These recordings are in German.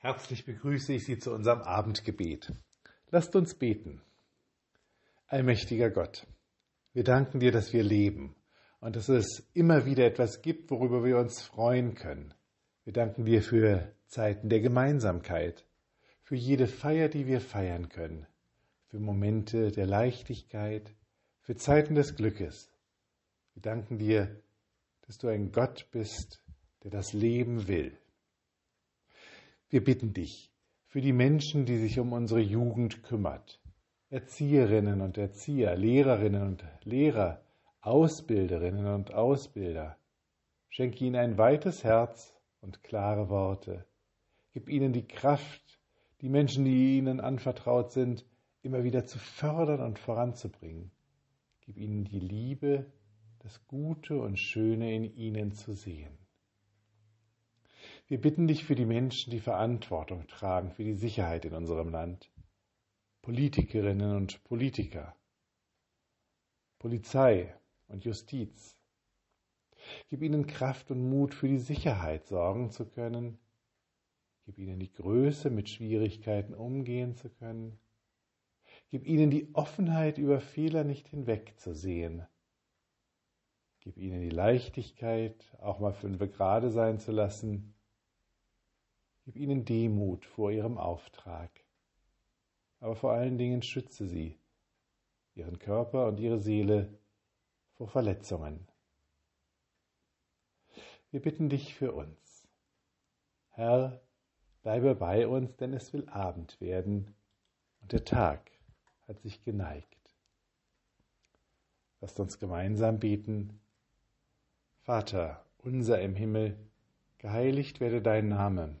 Herzlich begrüße ich Sie zu unserem Abendgebet. Lasst uns beten. Allmächtiger Gott, wir danken dir, dass wir leben und dass es immer wieder etwas gibt, worüber wir uns freuen können. Wir danken dir für Zeiten der Gemeinsamkeit, für jede Feier, die wir feiern können, für Momente der Leichtigkeit, für Zeiten des Glückes. Wir danken dir, dass du ein Gott bist, der das Leben will. Wir bitten dich für die Menschen, die sich um unsere Jugend kümmert, Erzieherinnen und Erzieher, Lehrerinnen und Lehrer, Ausbilderinnen und Ausbilder. Schenke ihnen ein weites Herz und klare Worte. Gib ihnen die Kraft, die Menschen, die ihnen anvertraut sind, immer wieder zu fördern und voranzubringen. Gib ihnen die Liebe, das Gute und Schöne in ihnen zu sehen. Wir bitten dich für die Menschen, die Verantwortung tragen für die Sicherheit in unserem Land. Politikerinnen und Politiker, Polizei und Justiz. Gib ihnen Kraft und Mut, für die Sicherheit sorgen zu können. Gib ihnen die Größe, mit Schwierigkeiten umgehen zu können. Gib ihnen die Offenheit, über Fehler nicht hinwegzusehen. Gib ihnen die Leichtigkeit, auch mal fünf gerade sein zu lassen Gib ihnen Demut vor ihrem Auftrag. Aber vor allen Dingen schütze sie, ihren Körper und ihre Seele vor Verletzungen. Wir bitten dich für uns. Herr, bleibe bei uns, denn es will Abend werden und der Tag hat sich geneigt. Lasst uns gemeinsam beten. Vater, unser im Himmel, geheiligt werde dein Name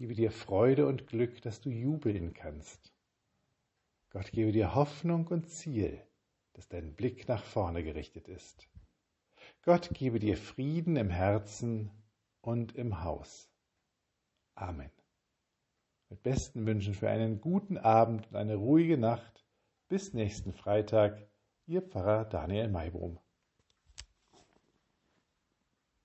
gebe dir Freude und Glück, dass du jubeln kannst. Gott gebe dir Hoffnung und Ziel, dass dein Blick nach vorne gerichtet ist. Gott gebe dir Frieden im Herzen und im Haus. Amen. Mit besten Wünschen für einen guten Abend und eine ruhige Nacht. Bis nächsten Freitag, Ihr Pfarrer Daniel Maybrum.